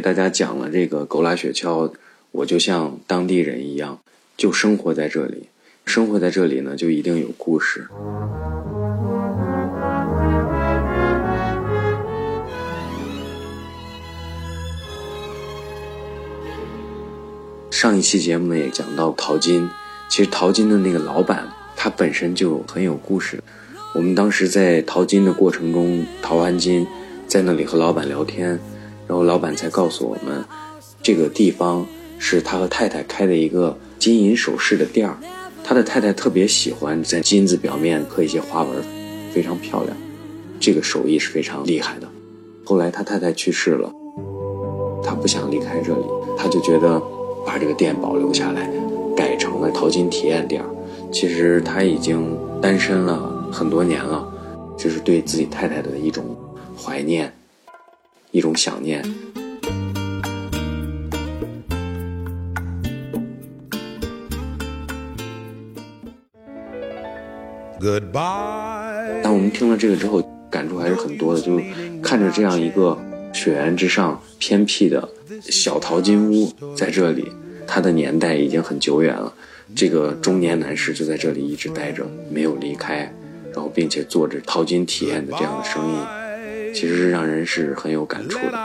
给大家讲了这个狗拉雪橇，我就像当地人一样，就生活在这里。生活在这里呢，就一定有故事。上一期节目呢，也讲到淘金。其实淘金的那个老板，他本身就很有故事。我们当时在淘金的过程中，淘完金，在那里和老板聊天，然后老板才告诉我们，这个地方是他和太太开的一个金银首饰的店儿。他的太太特别喜欢在金子表面刻一些花纹，非常漂亮，这个手艺是非常厉害的。后来他太太去世了，他不想离开这里，他就觉得把这个店保留下来，改成了淘金体验店。其实他已经单身了。很多年了，就是对自己太太的一种怀念，一种想念。Goodbye。当我们听了这个之后，感触还是很多的。就看着这样一个雪原之上偏僻的小淘金屋，在这里，它的年代已经很久远了。这个中年男士就在这里一直待着，没有离开。然后，并且做着淘金体验的这样的生意，其实是让人是很有感触的。